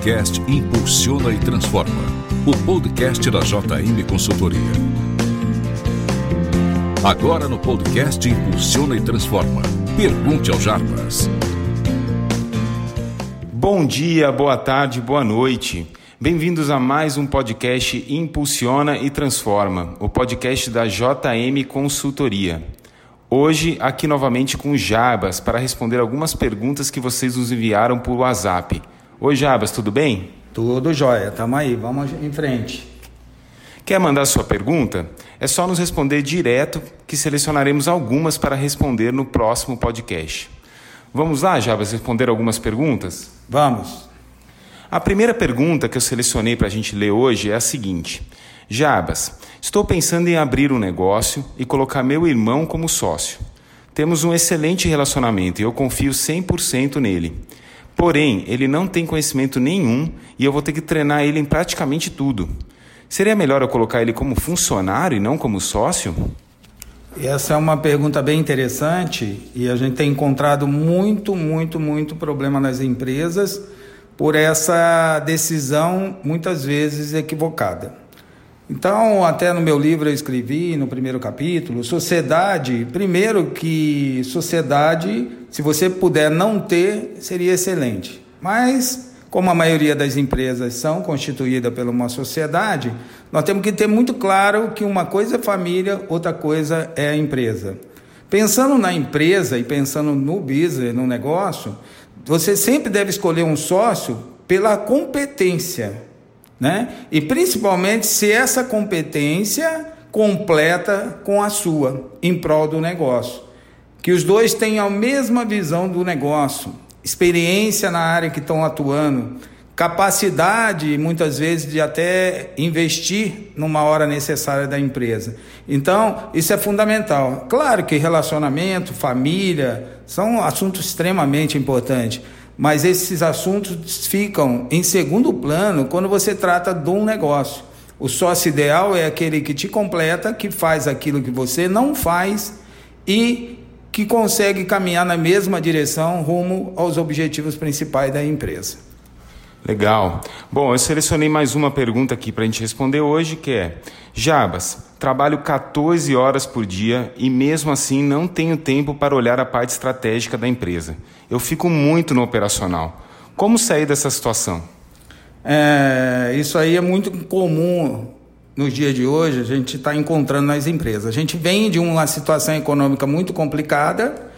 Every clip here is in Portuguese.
podcast Impulsiona e Transforma, o podcast da JM Consultoria. Agora no podcast Impulsiona e Transforma. Pergunte ao Jarbas. Bom dia, boa tarde, boa noite. Bem-vindos a mais um podcast Impulsiona e Transforma, o podcast da JM Consultoria. Hoje, aqui novamente com o Jabas para responder algumas perguntas que vocês nos enviaram por WhatsApp. Oi, Jabas, tudo bem? Tudo jóia, tamo aí, vamos em frente. Quer mandar sua pergunta? É só nos responder direto que selecionaremos algumas para responder no próximo podcast. Vamos lá, Jabas, responder algumas perguntas? Vamos. A primeira pergunta que eu selecionei para a gente ler hoje é a seguinte: Jabas, estou pensando em abrir um negócio e colocar meu irmão como sócio. Temos um excelente relacionamento e eu confio 100% nele. Porém, ele não tem conhecimento nenhum e eu vou ter que treinar ele em praticamente tudo. Seria melhor eu colocar ele como funcionário e não como sócio? Essa é uma pergunta bem interessante e a gente tem encontrado muito, muito, muito problema nas empresas por essa decisão muitas vezes equivocada. Então, até no meu livro eu escrevi, no primeiro capítulo, sociedade, primeiro que sociedade, se você puder não ter, seria excelente. Mas, como a maioria das empresas são constituídas por uma sociedade, nós temos que ter muito claro que uma coisa é família, outra coisa é a empresa. Pensando na empresa e pensando no business, no negócio, você sempre deve escolher um sócio pela competência né? E principalmente se essa competência completa com a sua em prol do negócio. Que os dois tenham a mesma visão do negócio, experiência na área que estão atuando, capacidade muitas vezes de até investir numa hora necessária da empresa. Então, isso é fundamental. Claro que relacionamento, família são assuntos extremamente importantes mas esses assuntos ficam em segundo plano quando você trata de um negócio. O sócio ideal é aquele que te completa, que faz aquilo que você não faz e que consegue caminhar na mesma direção rumo aos objetivos principais da empresa. Legal. Bom, eu selecionei mais uma pergunta aqui para a gente responder hoje, que é: Jabas, trabalho 14 horas por dia e mesmo assim não tenho tempo para olhar a parte estratégica da empresa. Eu fico muito no operacional. Como sair dessa situação? É, isso aí é muito comum nos dias de hoje, a gente está encontrando nas empresas. A gente vem de uma situação econômica muito complicada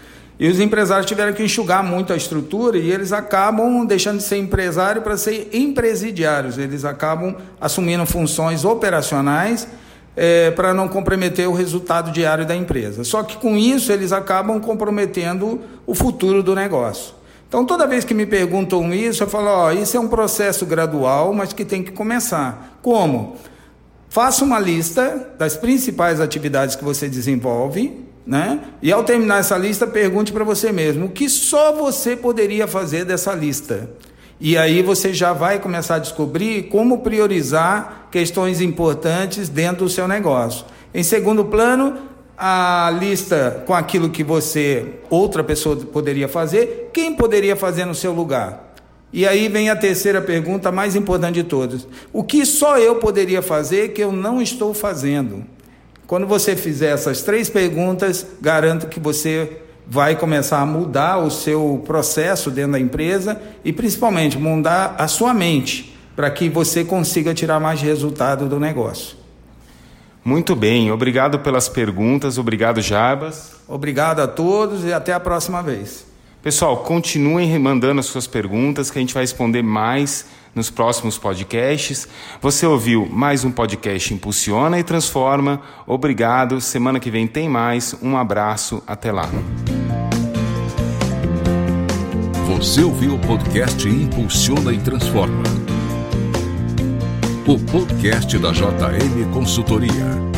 e os empresários tiveram que enxugar muito a estrutura e eles acabam deixando de ser empresário para ser empresidiários. Eles acabam assumindo funções operacionais é, para não comprometer o resultado diário da empresa. Só que com isso eles acabam comprometendo o futuro do negócio. Então, toda vez que me perguntam isso, eu falo: ó, isso é um processo gradual, mas que tem que começar. Como? Faça uma lista das principais atividades que você desenvolve, né? E ao terminar essa lista, pergunte para você mesmo o que só você poderia fazer dessa lista. E aí você já vai começar a descobrir como priorizar questões importantes dentro do seu negócio. Em segundo plano, a lista com aquilo que você, outra pessoa poderia fazer, quem poderia fazer no seu lugar? E aí vem a terceira pergunta, mais importante de todas: o que só eu poderia fazer que eu não estou fazendo? Quando você fizer essas três perguntas, garanto que você vai começar a mudar o seu processo dentro da empresa e principalmente mudar a sua mente para que você consiga tirar mais resultado do negócio. Muito bem, obrigado pelas perguntas, obrigado Jabas. Obrigado a todos e até a próxima vez. Pessoal, continuem mandando as suas perguntas que a gente vai responder mais nos próximos podcasts. Você ouviu mais um podcast Impulsiona e Transforma. Obrigado. Semana que vem tem mais. Um abraço. Até lá. Você ouviu o podcast Impulsiona e Transforma. O podcast da JM Consultoria.